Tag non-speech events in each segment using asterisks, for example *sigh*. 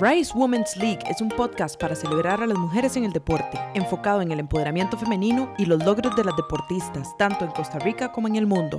Rise Women's League es un podcast para celebrar a las mujeres en el deporte, enfocado en el empoderamiento femenino y los logros de las deportistas, tanto en Costa Rica como en el mundo.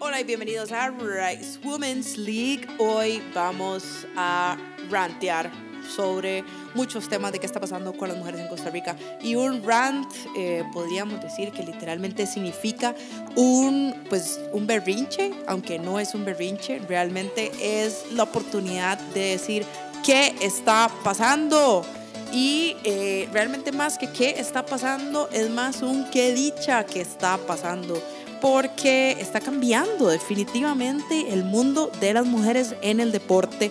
Hola y bienvenidos a Rise Women's League. Hoy vamos a rantear sobre muchos temas de qué está pasando con las mujeres en Costa Rica. Y un rant, eh, podríamos decir que literalmente significa un, pues, un berrinche, aunque no es un berrinche, realmente es la oportunidad de decir qué está pasando. Y eh, realmente más que qué está pasando, es más un qué dicha que está pasando porque está cambiando definitivamente el mundo de las mujeres en el deporte.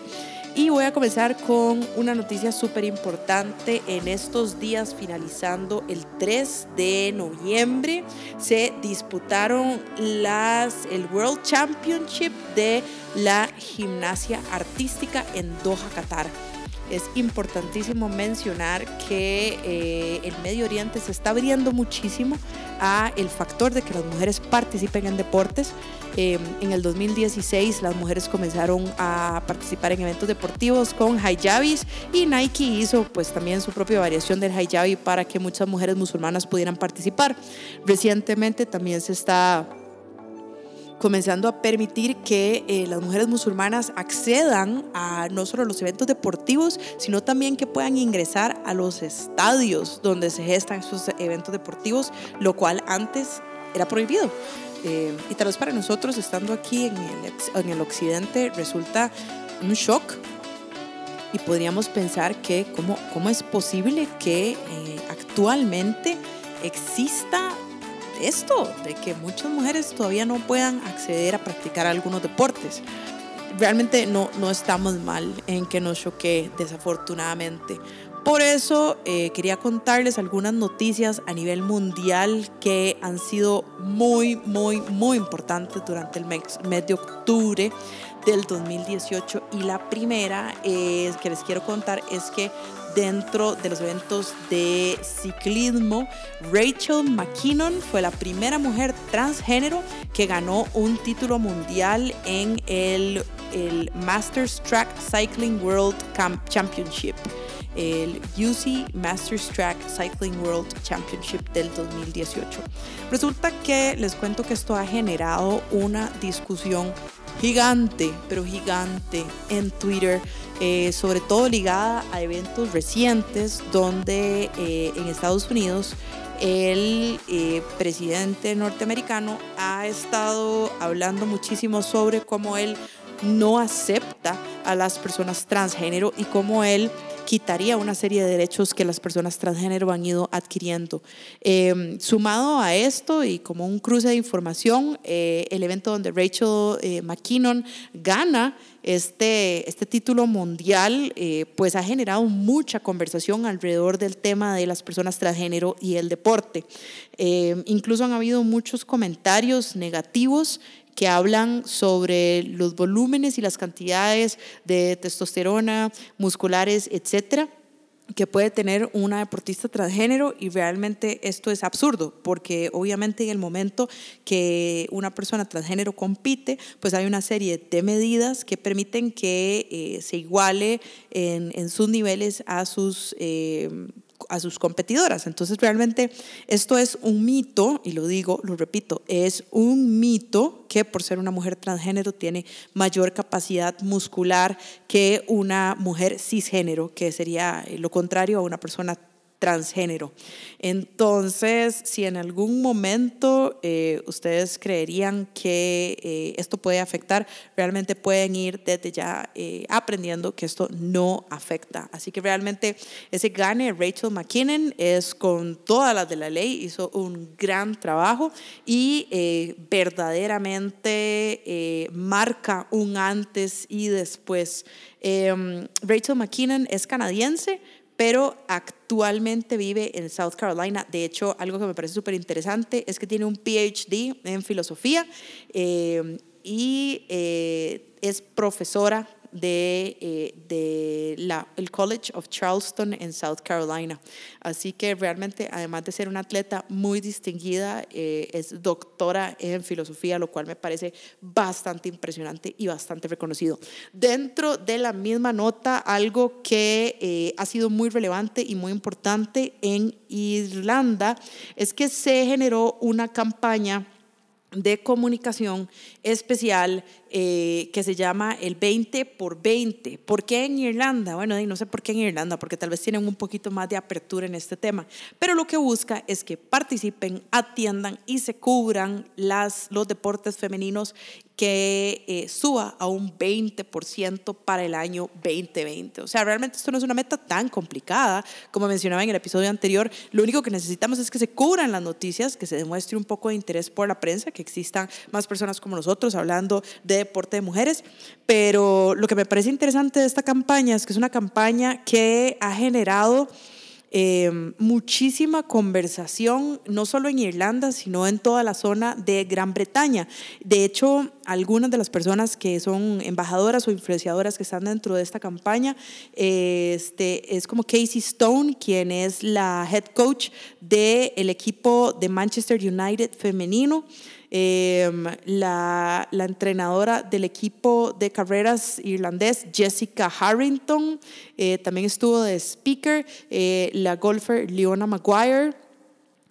Y voy a comenzar con una noticia súper importante. En estos días, finalizando el 3 de noviembre, se disputaron las, el World Championship de la gimnasia artística en Doha, Qatar es importantísimo mencionar que eh, el Medio Oriente se está abriendo muchísimo a el factor de que las mujeres participen en deportes. Em, en el 2016 las mujeres comenzaron a participar en eventos deportivos con hijabis y Nike hizo pues también su propia variación del hijabi para que muchas mujeres musulmanas pudieran participar. Recientemente también se está comenzando a permitir que eh, las mujeres musulmanas accedan a no solo los eventos deportivos, sino también que puedan ingresar a los estadios donde se gestan esos eventos deportivos, lo cual antes era prohibido. Eh, y tal vez para nosotros, estando aquí en el, en el occidente, resulta un shock y podríamos pensar que cómo, cómo es posible que eh, actualmente exista esto, de que muchas mujeres todavía no puedan acceder a practicar algunos deportes. Realmente no, no estamos mal en que nos choque, desafortunadamente. Por eso eh, quería contarles algunas noticias a nivel mundial que han sido muy, muy, muy importantes durante el mes, de octubre del 2018. Y la primera es, que les quiero contar es que dentro de los eventos de ciclismo. Rachel McKinnon fue la primera mujer transgénero que ganó un título mundial en el, Masters Track Cycling World Championship el UC Masters Track Cycling World Championship del 2018. Resulta que les cuento que esto ha generado una discusión gigante, pero gigante en Twitter, eh, sobre todo ligada a eventos recientes donde eh, en Estados Unidos el eh, presidente norteamericano ha estado hablando muchísimo sobre cómo él no acepta a las personas transgénero y cómo él quitaría una serie de derechos que las personas transgénero han ido adquiriendo. Em, sumado a esto y como un cruce de información, eh, el evento donde Rachel eh, McKinnon gana este, este título mundial, eh, pues ha generado mucha conversación alrededor del tema de las personas transgénero y el deporte. Em, incluso han habido muchos comentarios negativos que hablan sobre los volúmenes y las cantidades de testosterona, musculares, etcétera que puede tener una deportista transgénero y realmente esto es absurdo porque obviamente en el momento que una persona transgénero compite pues hay una serie de medidas que permiten que eh, se iguale en, sus niveles a sus eh, a sus competidoras. Entonces realmente esto es un mito, y lo digo, lo repito, es un mito que por ser una mujer transgénero tiene mayor capacidad muscular que una mujer cisgénero, que sería lo contrario a una persona transgénero. Entonces, si en algún momento eh, ustedes creerían que eh, esto puede afectar, realmente pueden ir desde ya eh, aprendiendo que esto no afecta. Así que realmente ese gane Rachel McKinnon es con todas las de la ley, hizo un gran trabajo y verdaderamente marca un antes y después. Em, Rachel McKinnon es canadiense, pero actualmente vive en South Carolina. De hecho, algo que me parece súper interesante es que tiene un PhD en filosofía eh, y eh, es profesora de, eh, de la, el College of Charleston en South Carolina. Así que realmente, además de ser una atleta muy distinguida, eh, es doctora en filosofía, lo cual me parece bastante impresionante y bastante reconocido. Dentro de la misma nota, algo que eh, ha sido muy relevante y muy importante en Irlanda es que se generó una campaña de comunicación especial eh, que se llama el 20 por 20. ¿Por qué en Irlanda? Bueno, no sé por qué en Irlanda, porque tal vez tienen un poquito más de apertura en este tema, pero lo que busca es que participen, atiendan y se cubran las, los deportes femeninos que eh, suba a un 20% para el año 2020. O sea, realmente esto no es una meta tan complicada como mencionaba en el episodio anterior. Lo único que necesitamos es que se cubran las noticias, que se demuestre un poco de interés por la prensa, que existan más personas como nosotros hablando de deporte de mujeres. Pero lo que me parece interesante de esta campaña es que es una campaña que ha generado Em, muchísima conversación, no solo en Irlanda, sino en toda la zona de Gran Bretaña. De hecho, algunas de las personas que son embajadoras o influenciadoras que están dentro de esta campaña, este, es como Casey Stone, quien es la head coach del el equipo de Manchester United femenino. Em, la, la, entrenadora del equipo de carreras irlandés, Jessica Harrington, eh, también estuvo de speaker, eh, la golfer Leona Maguire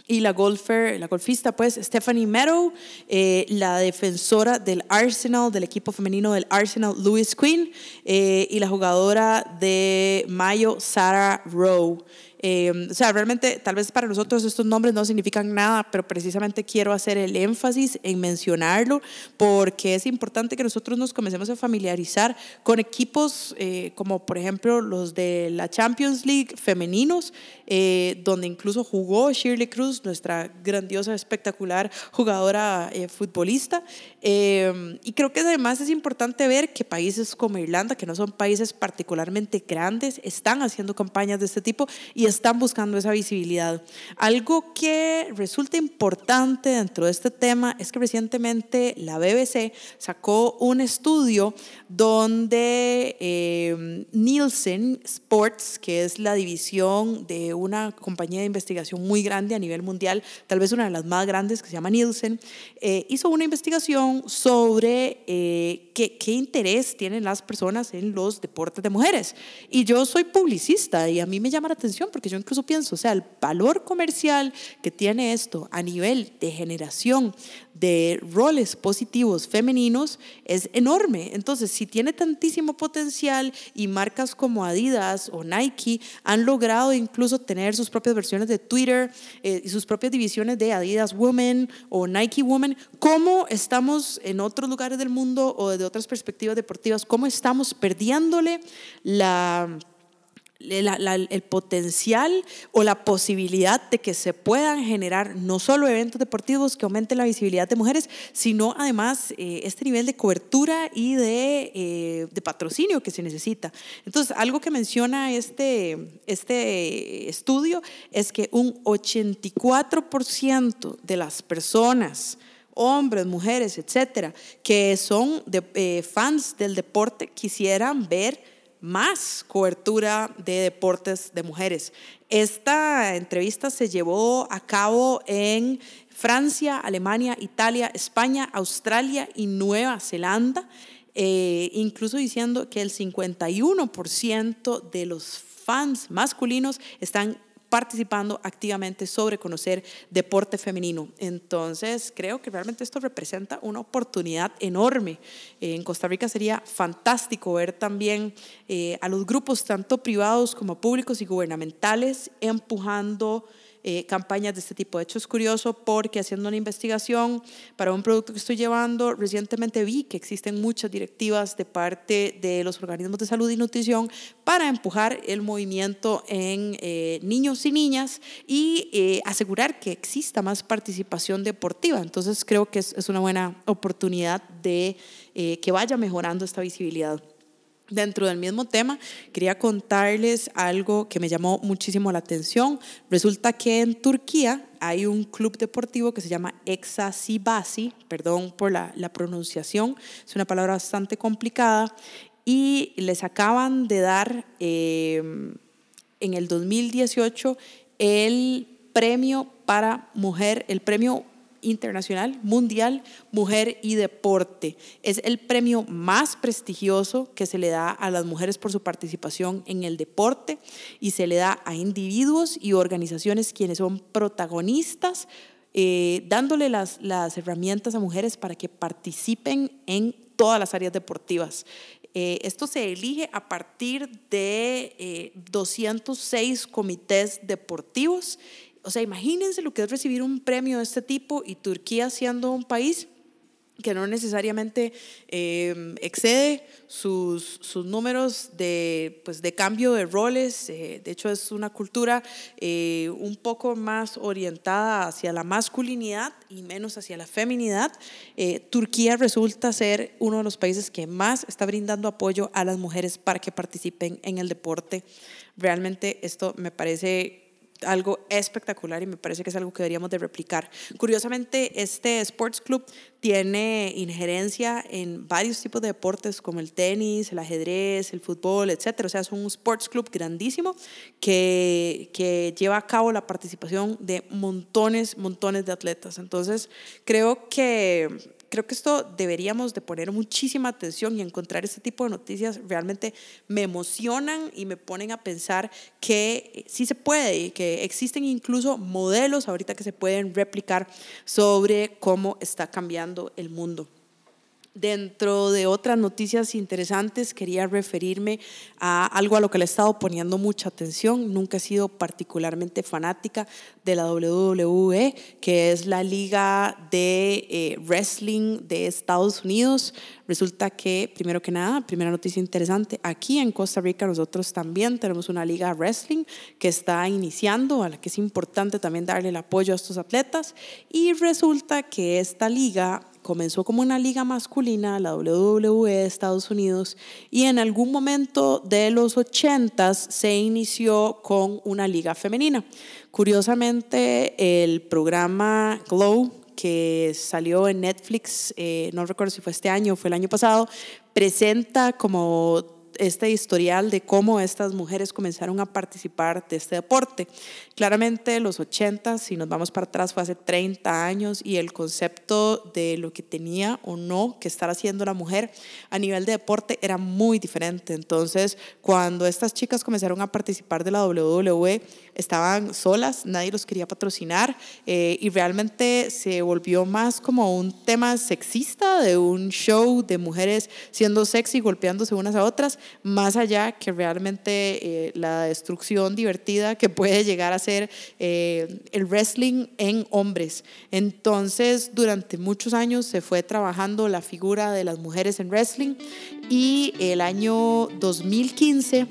y la golfer, la golfista pues Stephanie Meadow, eh, la defensora del Arsenal, del equipo femenino del Arsenal, Louis Quinn, y la jugadora de Mayo, Sarah Rowe. Eh, o sea, realmente tal vez para nosotros estos nombres no significan nada, pero precisamente quiero hacer el énfasis en mencionarlo porque es importante que nosotros nos comencemos a familiarizar con equipos eh, como por ejemplo los de la Champions League femeninos, eh, donde incluso jugó Shirley Cruz, nuestra grandiosa, espectacular jugadora futbolista. Y creo que además es importante ver que países como Irlanda, que no son países particularmente grandes, están haciendo campañas de este tipo y están buscando esa visibilidad. Algo que resulta importante dentro de este tema es que recientemente la BBC sacó un estudio donde eh, Nielsen Sports, que es la división de una compañía de investigación muy grande a nivel mundial, tal vez una de las más grandes que se llama Nielsen, eh, hizo una investigación sobre eh, qué, qué interés tienen las personas en los deportes de mujeres. Y yo soy publicista y a mí me llama la atención porque yo incluso pienso, o sea, el valor comercial que tiene esto a nivel de generación de roles positivos femeninos es enorme. Entonces, si tiene tantísimo potencial y marcas como Adidas o Nike han logrado incluso tener sus propias versiones de Twitter eh, y sus propias divisiones de Adidas Women o Nike Women, ¿cómo estamos en otros lugares del mundo o de otras perspectivas deportivas, cómo estamos perdiéndole la el potencial o la posibilidad de que se puedan generar no solo eventos deportivos que aumenten la visibilidad de mujeres, sino además eh, este nivel de cobertura y de, eh, de, patrocinio que se necesita. Entonces, algo que menciona este, este estudio es que un 84% de las personas hombres, mujeres, etcétera, que son eh, fans del deporte, quisieran ver más cobertura de deportes de mujeres. Esta entrevista se llevó a cabo en Francia, Alemania, Italia, España, Australia y Nueva Zelanda, eh, incluso diciendo que el 51% de los fans masculinos están participando activamente sobre conocer deporte femenino. Entonces, creo que realmente esto representa una oportunidad enorme. en Costa Rica sería fantástico ver también eh, a los grupos, tanto privados como públicos y gubernamentales, empujando eh, campañas de este tipo. De hecho, es curioso porque haciendo una investigación para un producto que estoy llevando, recientemente vi que existen muchas directivas de parte de los organismos de salud y nutrición para empujar el movimiento en eh, niños y niñas y eh, asegurar que exista más participación deportiva. Entonces, creo que es, es una buena oportunidad de que vaya mejorando esta visibilidad. Dentro del mismo tema, quería contarles algo que me llamó muchísimo la atención. Resulta que en Turquía hay un club deportivo que se llama Exasibasi, perdón por la, pronunciación, es una palabra bastante complicada, y les acaban de dar em, en el 2018 el premio para mujer, el premio internacional, mundial, mujer y deporte. Es el premio más prestigioso que se le da a las mujeres por su participación en el deporte y se le da a individuos y organizaciones quienes son protagonistas, eh, dándole las, las herramientas a mujeres para que participen en todas las áreas deportivas. Eh, esto se elige a partir de 206 eh, comités deportivos o sea, imagínense lo que es recibir un premio de este tipo y Turquía siendo un país que no necesariamente eh, excede sus, sus, números de, pues, de cambio de roles. Eh, de hecho, es una cultura eh, un poco más orientada hacia la masculinidad y menos hacia la feminidad. Turquía resulta ser uno de los países que más está brindando apoyo a las mujeres para que participen en el deporte. Realmente esto me parece algo espectacular y me parece que es algo que deberíamos de replicar. Curiosamente, este Sports Club tiene injerencia en varios tipos de deportes como el tenis, el ajedrez, el fútbol, etc. O sea, es un sports club grandísimo que, que lleva a cabo la participación de montones, montones de atletas. Entonces, creo que creo que esto deberíamos de poner muchísima atención y encontrar este tipo de noticias realmente me emocionan y me ponen a pensar que sí se puede y que existen incluso modelos ahorita que se pueden replicar sobre cómo está cambiando el mundo. Dentro de otras noticias interesantes, quería referirme a algo a lo que le he estado poniendo mucha atención. Nunca he sido particularmente fanática de la WWE, que es la liga de eh, wrestling de Estados Unidos. Resulta que, primero que nada, primera noticia interesante, aquí en Costa Rica nosotros también tenemos una liga de wrestling que está iniciando, a la que es importante también darle el apoyo a estos atletas. Y resulta que esta liga comenzó como una liga masculina, la WWE de Estados Unidos, y en algún momento de los 80 se inició con una liga femenina. Curiosamente, el programa Glow, que salió en Netflix, eh, no recuerdo si fue este año o fue el año pasado, presenta como este historial de cómo estas mujeres comenzaron a participar de este deporte. Claramente los 80, si nos vamos para atrás, fue hace 30 años y el concepto de lo que tenía o no que estar haciendo la mujer a nivel de deporte era muy diferente. Entonces, cuando estas chicas comenzaron a participar de la WWE, estaban solas, nadie los quería patrocinar eh, y realmente se volvió más como un tema sexista de un show de mujeres siendo sexy, golpeándose unas a otras, más allá que realmente eh, la destrucción divertida que puede llegar a ser eh, el wrestling en hombres. Entonces, durante muchos años se fue trabajando la figura de las mujeres en wrestling y el año 2015,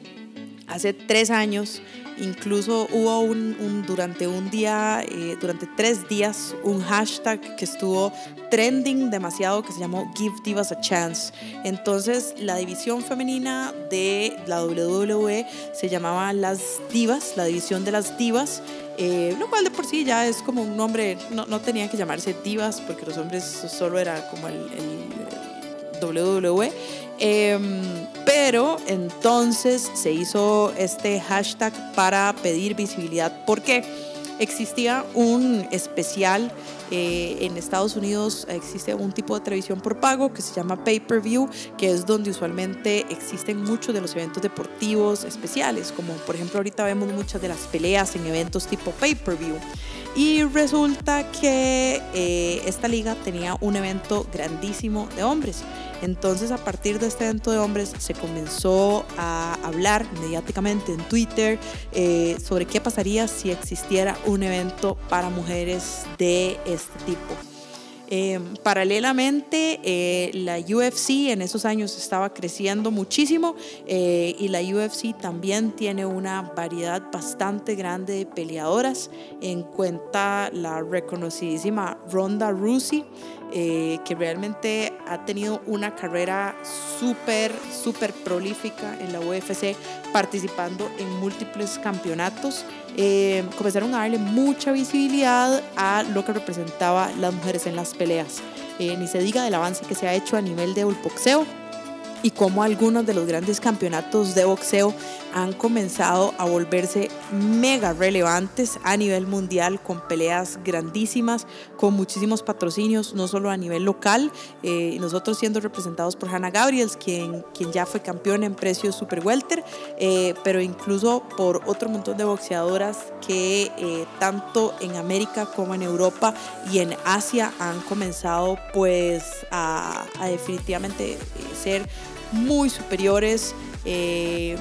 hace tres años, Incluso hubo un, durante un día, eh, durante tres días, un hashtag que estuvo trending demasiado que se llamó Give Divas a Chance. Entonces la división femenina de la WWE se llamaba Las Divas, la división de las divas. Eh, lo cual de por sí ya es como un nombre, no, no tenía que llamarse divas porque los hombres solo era como el WWE. Em, pero entonces se hizo este hashtag para pedir visibilidad porque existía un especial eh, en Estados Unidos existe un tipo de televisión por pago que se llama pay-per-view, que es donde usualmente existen muchos de los eventos deportivos especiales, como por ejemplo ahorita vemos muchas de las peleas en eventos tipo pay-per-view. Y resulta que eh, esta liga tenía un evento grandísimo de hombres. Entonces a partir de este evento de hombres se comenzó a hablar mediáticamente en Twitter eh, sobre qué pasaría si existiera un evento para mujeres de este tipo. Em, paralelamente, eh, la UFC en esos años estaba creciendo muchísimo eh, y la UFC también tiene una variedad bastante grande de peleadoras. En cuenta la reconocidísima Ronda Rousey, eh, que realmente ha tenido una carrera súper, súper prolífica en la UFC, participando en múltiples campeonatos. Eh, comenzaron a darle mucha visibilidad a lo que representaba las mujeres en las peleas. Eh, ni se diga del avance que se ha hecho a nivel de boxeo y cómo algunos de los grandes campeonatos de boxeo han comenzado a volverse mega relevantes a nivel mundial con peleas grandísimas, con muchísimos patrocinios, no solo a nivel local, eh, nosotros siendo representados por Hannah Gabriels, quien, quien ya fue campeón en precios super welter, eh, pero incluso por otro montón de boxeadoras que eh, tanto en América como en Europa y en Asia han comenzado pues a definitivamente ser muy superiores eh,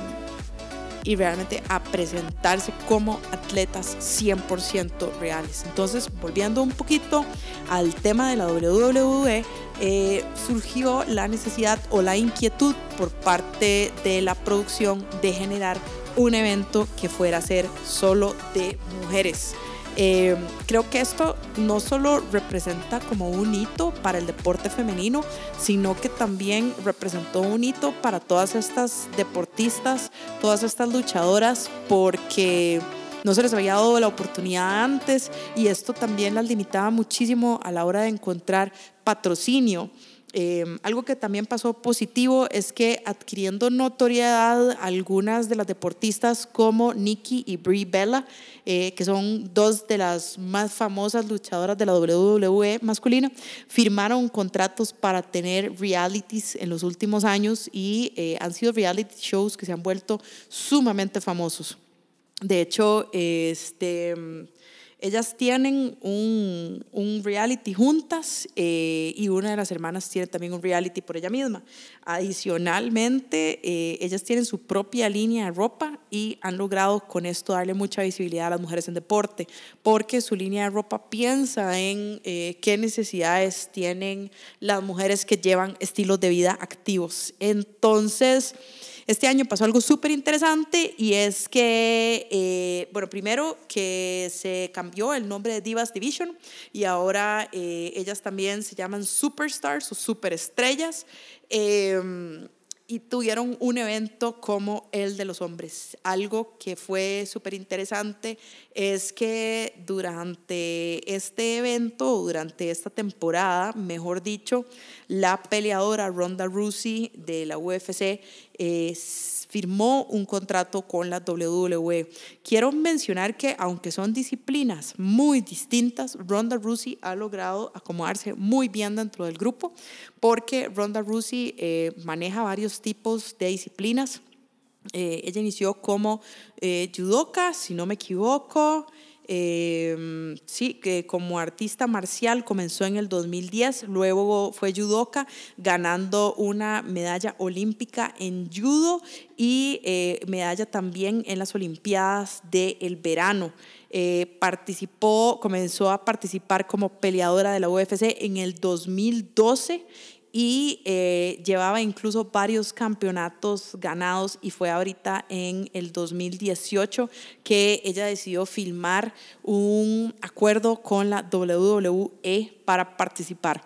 y realmente a presentarse como atletas 100% reales. Entonces, volviendo un poquito al tema de la WWE, eh, surgió la necesidad o la inquietud por parte de la producción de generar un evento que fuera a ser solo de mujeres. Eh, creo que esto no solo representa como un hito para el deporte femenino, sino que también representó un hito para todas estas deportistas, todas estas luchadoras, porque no se les había dado la oportunidad antes y esto también las limitaba muchísimo a la hora de encontrar patrocinio. Em, algo que también pasó positivo es que adquiriendo notoriedad algunas de las deportistas como Nikki y Brie Bella, eh, que son dos de las más famosas luchadoras de la WWE masculina, firmaron contratos para tener realities en los últimos años y eh, han sido reality shows que se han vuelto sumamente famosos. De hecho, este ellas tienen un, un reality juntas eh, y una de las hermanas tiene también un reality por ella misma. Adicionalmente, eh, ellas tienen su propia línea de ropa y han logrado con esto darle mucha visibilidad a las mujeres en deporte, porque su línea de ropa piensa en eh, qué necesidades tienen las mujeres que llevan estilos de vida activos. Entonces, este año pasó algo súper interesante y es que, eh, bueno, primero que se cambió el nombre de Divas Division y ahora eh, ellas también se llaman Superstars o Superestrellas. Eh, y tuvieron un evento como el de los hombres. Algo que fue súper interesante es que durante este evento, durante esta temporada, mejor dicho, la peleadora Ronda Rousey de la UFC firmó un contrato con la WWE. Quiero mencionar que aunque son disciplinas muy distintas, Ronda Rousey ha logrado acomodarse muy bien dentro del grupo porque Ronda Rousey eh, maneja varios tipos de disciplinas. Eh, ella inició como eh, judoka, si no me equivoco. Eh, sí, que como artista marcial comenzó en el 2010, luego fue judoka, ganando una medalla olímpica en judo y eh, medalla también en las Olimpiadas del verano. Eh, participó, comenzó a participar como peleadora de la UFC en el 2012 y eh, llevaba incluso varios campeonatos ganados y fue ahorita en el 2018 que ella decidió filmar un acuerdo con la WWE para participar.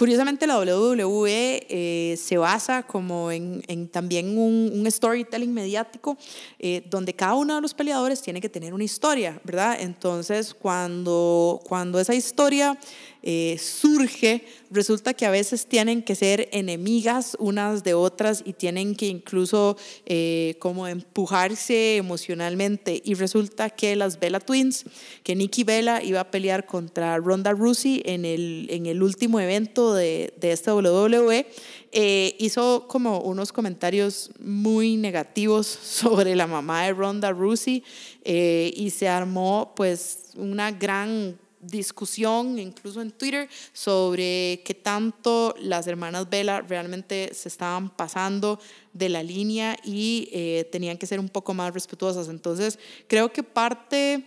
Curiosamente la WWE eh, se basa como en, también un, storytelling mediático eh, donde cada uno de los peleadores tiene que tener una historia, ¿verdad? Entonces cuando, cuando esa historia eh, surge, resulta que a veces tienen que ser enemigas unas de otras y tienen que incluso como empujarse emocionalmente. Y resulta que las Bella Twins, que Nikki Bella iba a pelear contra Ronda Rousey en el, en el último evento de, de esta WWE, eh, hizo como unos comentarios muy negativos *laughs* sobre la mamá de Ronda Rousey y se armó pues una gran discusión, incluso en Twitter, sobre qué tanto las hermanas Vela realmente se estaban pasando de la línea y eh, tenían que ser un poco más respetuosas. Entonces, creo que parte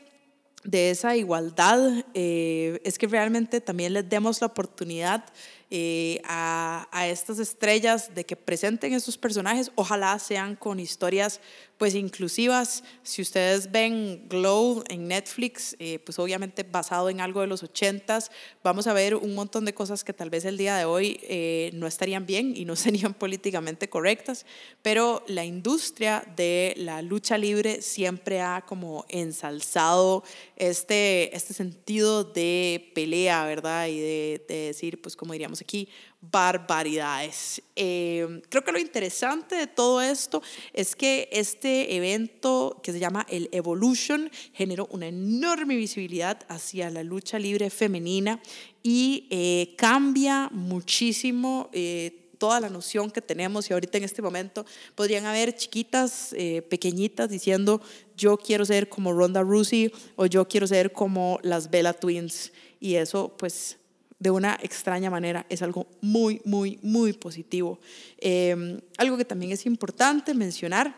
de esa igualdad eh, es que realmente también les demos la oportunidad eh, a, a, estas estrellas de que presenten esos personajes, ojalá sean con historias pues inclusivas. Si ustedes ven Glow en Netflix, eh, pues obviamente basado en algo de los ochentas, vamos a ver un montón de cosas que tal vez el día de hoy eh, no estarían bien y no *laughs* serían políticamente correctas, pero la industria de la lucha libre siempre ha como ensalzado este, este sentido de pelea, ¿verdad? Y de, de decir, pues como diríamos aquí, barbaridades. Eh, creo que lo interesante de todo esto es que este evento que se llama el Evolution generó una enorme visibilidad hacia la lucha libre femenina y eh, cambia muchísimo. Eh, toda la noción que tenemos y ahorita en este momento podrían haber chiquitas, pequeñitas diciendo yo quiero ser como Ronda Rousey o yo quiero ser como las Bella Twins y eso pues de una extraña manera. Es algo muy, muy, muy positivo. Em, algo que también es importante mencionar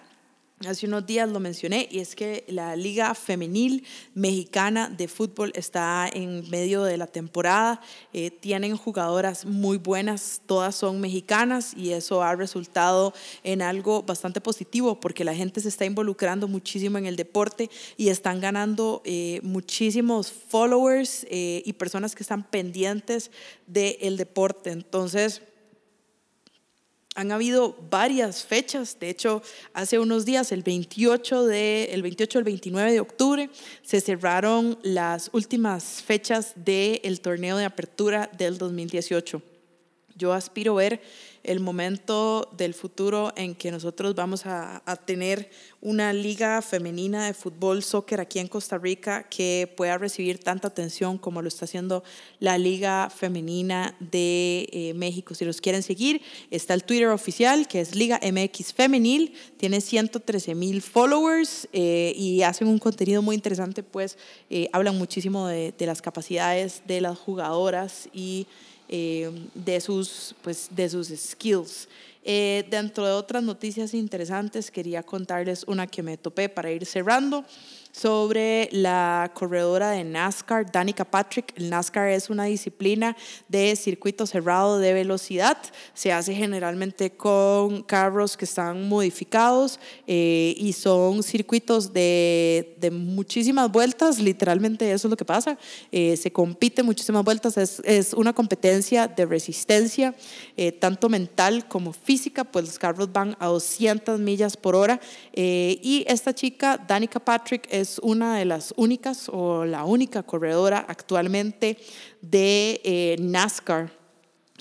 Hace unos días lo mencioné y es que la Liga Femenil Mexicana de Fútbol está en medio de la temporada. Eh, tienen jugadoras muy buenas, todas son mexicanas y eso ha resultado en algo bastante positivo porque la gente se está involucrando muchísimo en el deporte y están ganando eh, muchísimos followers eh, y personas que están pendientes del deporte. Entonces, han habido varias fechas, de hecho, hace unos días, el 28, de, el 28 el 29 de octubre, se cerraron las últimas fechas del torneo de apertura del 2018. Yo aspiro ver el momento del futuro en que nosotros vamos a, tener una liga femenina de fútbol, soccer aquí en Costa Rica que pueda recibir tanta atención como lo está haciendo la liga femenina de eh, México. Si los quieren seguir, está el Twitter oficial que es Liga MX Femenil, tiene 113 mil followers eh, y hacen un contenido muy interesante, pues eh, hablan muchísimo de, de las capacidades de las jugadoras y eh, de, sus, pues, de sus skills. Eh, dentro de otras noticias interesantes, quería contarles una que me topé para ir cerrando sobre la corredora de NASCAR, Danica Patrick. El NASCAR es una disciplina de circuito cerrado de velocidad. Se hace generalmente con carros que están modificados eh, y son circuitos de, de, muchísimas vueltas. Literalmente eso es lo que pasa. Eh, se compite muchísimas vueltas. Es, es una competencia de resistencia, eh, tanto mental como física, pues los carros van a 200 millas por hora. y esta chica, Danica Patrick, es una de las únicas o la única corredora actualmente de eh, NASCAR.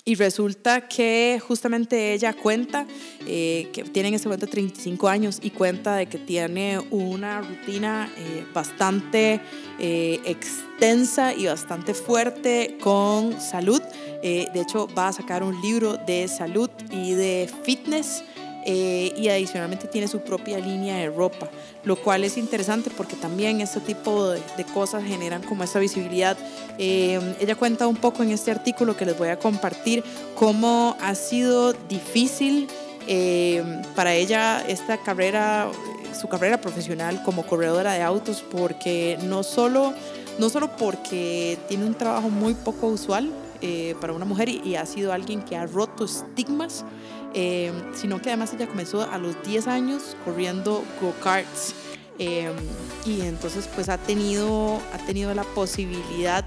Y resulta que justamente ella cuenta eh, que tiene en este momento 35 años y cuenta de que tiene una rutina eh, bastante extensa y bastante fuerte con salud. de hecho, va a sacar un libro de salud y de fitness. Y adicionalmente tiene su propia línea de ropa lo cual es interesante porque también este tipo de, cosas generan como esa visibilidad. Eh, ella cuenta un poco en este artículo que les voy a compartir cómo ha sido difícil eh, para ella esta carrera, su carrera profesional como corredora de autos, porque no solo, no solo porque tiene un trabajo muy poco usual eh, para una mujer y ha sido alguien que ha roto estigmas, eh, sino que además ella comenzó a los 10 años corriendo go-karts eh, y entonces pues ha tenido, ha tenido la posibilidad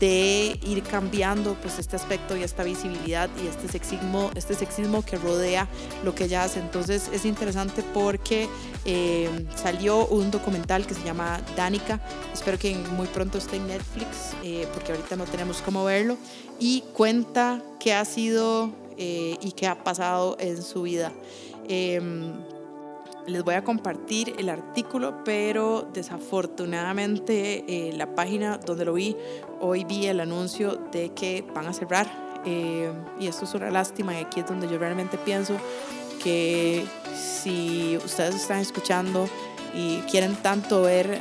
de ir cambiando pues este aspecto y esta visibilidad y este sexismo, este sexismo que rodea lo que ella hace. Entonces es interesante porque eh, salió un documental que se llama Danica, espero que muy pronto esté en Netflix porque ahorita no tenemos cómo verlo y cuenta qué ha sido eh, y qué ha pasado en su vida. Em, les voy a compartir el artículo, pero desafortunadamente eh, la página donde lo vi, hoy vi el anuncio de que van a cerrar. Eh, y esto es una lástima y aquí es donde yo realmente pienso que si ustedes están escuchando y quieren tanto ver,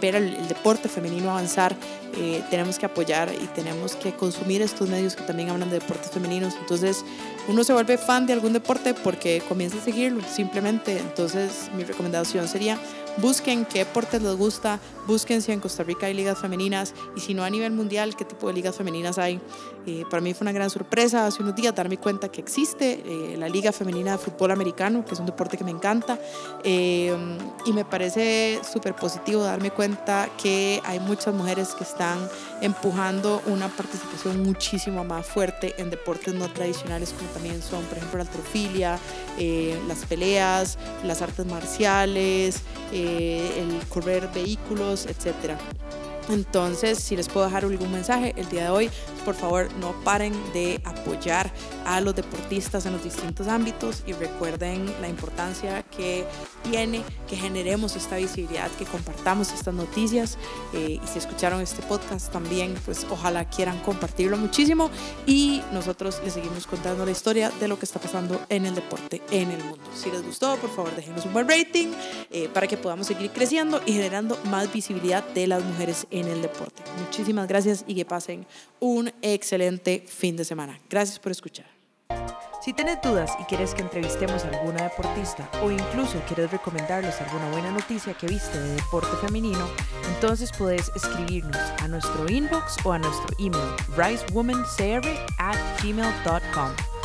ver el deporte femenino avanzar, eh, tenemos que apoyar y tenemos que consumir estos medios que también hablan de deportes femeninos. Entonces, uno se vuelve fan de algún deporte porque comienza a seguirlo, simplemente. Entonces, mi recomendación sería busquen qué deportes les gusta, busquen si en Costa Rica hay ligas femeninas y si no a nivel mundial, qué tipo de ligas femeninas hay. Eh, para mí fue una gran sorpresa hace unos días darme cuenta que existe eh, la Liga Femenina de Fútbol Americano, que es un deporte que me encanta. y me parece súper positivo darme cuenta que hay muchas mujeres que están empujando una participación muchísimo más fuerte en deportes no tradicionales como también son, por ejemplo, la altrofilia, eh, las peleas, las artes marciales, eh, el correr vehículos, etcétera. Entonces, si les puedo dejar algún mensaje el día de hoy, por favor no paren de apoyar a los deportistas en los distintos ámbitos y recuerden la importancia que tiene que generemos esta visibilidad, que compartamos estas noticias eh, y si escucharon este podcast también, pues ojalá quieran compartirlo muchísimo y nosotros les seguimos contando la historia de lo que está pasando en el deporte en el mundo. Si les gustó, por favor déjenos un buen rating eh, para que podamos seguir creciendo y generando más visibilidad de las mujeres el deporte. Muchísimas gracias y que pasen un excelente fin de semana. Gracias por escuchar. Si tienes dudas y quieres que entrevistemos a alguna deportista o incluso quieres recomendarles alguna buena noticia que viste de deporte femenino, entonces puedes escribirnos a nuestro inbox o a nuestro email ricewomancr at gmail.com.